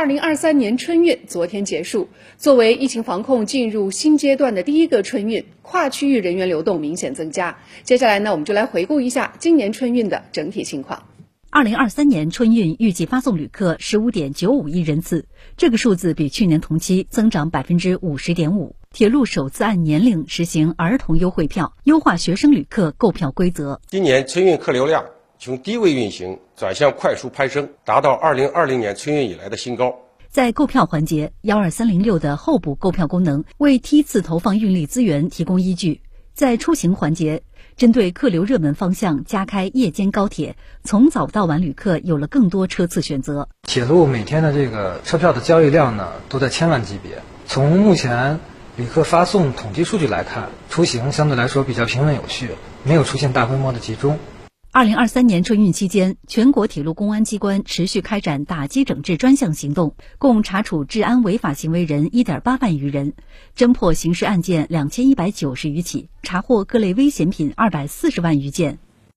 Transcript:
二零二三年春运昨天结束，作为疫情防控进入新阶段的第一个春运，跨区域人员流动明显增加。接下来呢，我们就来回顾一下今年春运的整体情况。二零二三年春运预计发送旅客十五点九五亿人次，这个数字比去年同期增长百分之五十点五。铁路首次按年龄实行儿童优惠票，优化学生旅客购票规则。今年春运客流量从低位运行转向快速攀升，达到二零二零年春运以来的新高。在购票环节，幺二三零六的候补购票功能为梯次投放运力资源提供依据。在出行环节，针对客流热门方向加开夜间高铁，从早到晚旅客有了更多车次选择。铁路每天的这个车票的交易量呢，都在千万级别。从目前。旅客发送统计数据来看，出行相对来说比较平稳有序，没有出现大规模的集中。二零二三年春运期间，全国铁路公安机关持续开展打击整治专项行动，共查处治安违法行为人一点八万余人，侦破刑事案件两千一百九十余起，查获各类危险品二百四十万余件。